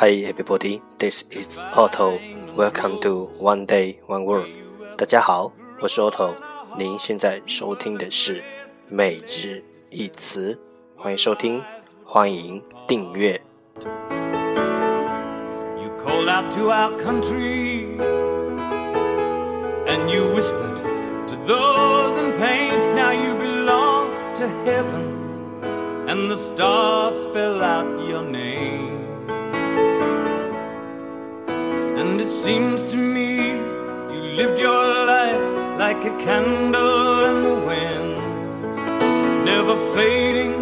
Hi everybody, this is Otto. Welcome to One Day One Word. 大家好，我是 Otto。您现在收听的是每日一词，欢迎收听，欢迎订阅。You called out to our country and you whispered to those in pain. Now you belong to heaven and the stars spell out your name. It seems to me you lived your life like a candle in the wind, never fading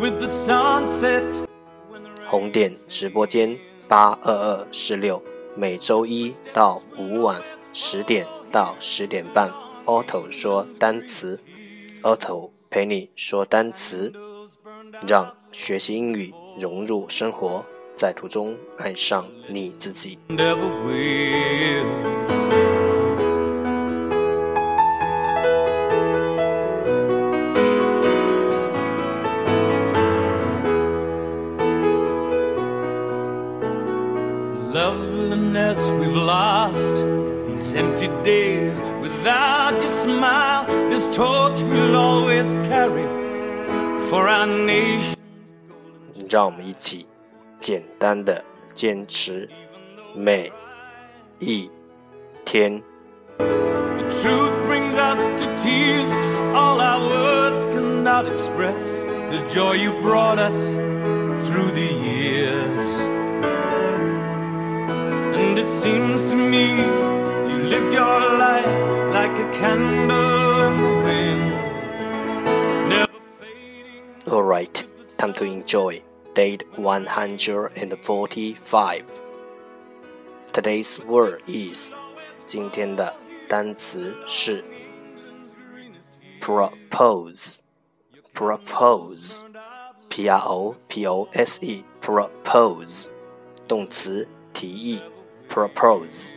with the sunset. 红点直播间八二二四六，每周一到五晚十点到十点半，Otto 说单词，Otto 陪你说单词，让学习英语融入生活，在途中爱上你自己。 never will. Loveliness we've lost, these empty days without your smile, this torch we'll always carry for our nation. 让我们一起 简单的坚持每一天。 The truth brings us to tears. All our words cannot express the joy you brought us through the years. And it seems to me you lived your life like a candle in the wind, never fading. Alright, time to enjoy date 145. Today's word is 今天的单词是 propose propose p r o p o s e propose 动词提议 propose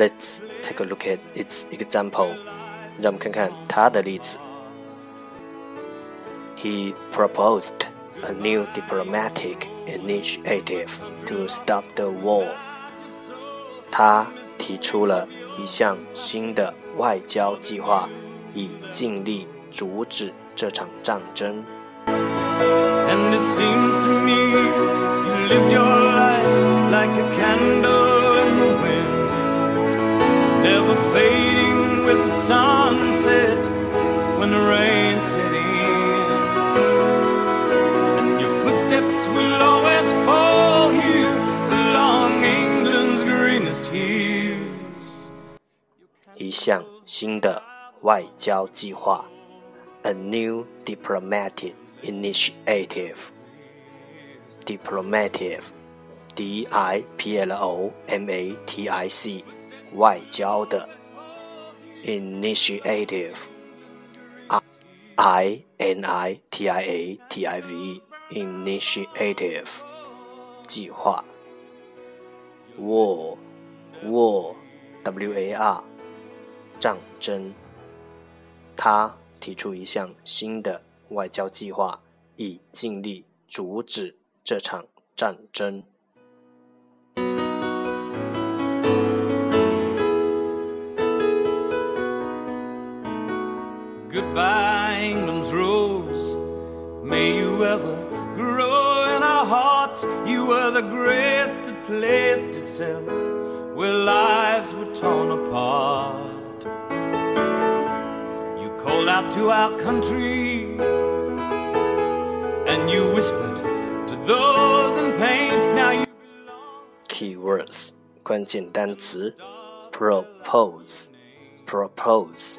Let's take a look at its example. 让我们看看它的例子。He proposed a new diplomatic initiative to stop the war. 他提出了一项新的外交计划，以尽力阻止这场战争。 And it seems to me you lived your life like a candle in the wind, never fading with the sunset when the rain set in. And your footsteps will always fall here along England's greenest hills. 一项新的外交计划，a new diplomatic initiative。diplomatic d i p l o m a t i c 外交的 initiative i n i t i a t i v e initiative 计划 war war w a r 战争。他提出一项新的外交计划，以尽力阻止这场战争。Goodbye, England's rose. May you ever grow in our hearts. You were the grace that placed itself where lives were torn apart. You called out to our country and you whispered to those in pain. Now you Keywords 关键单词：propose propose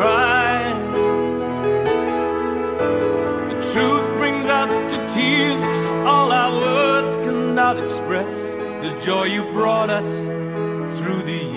try. The truth brings us to tears. All our words cannot express the joy you brought us through the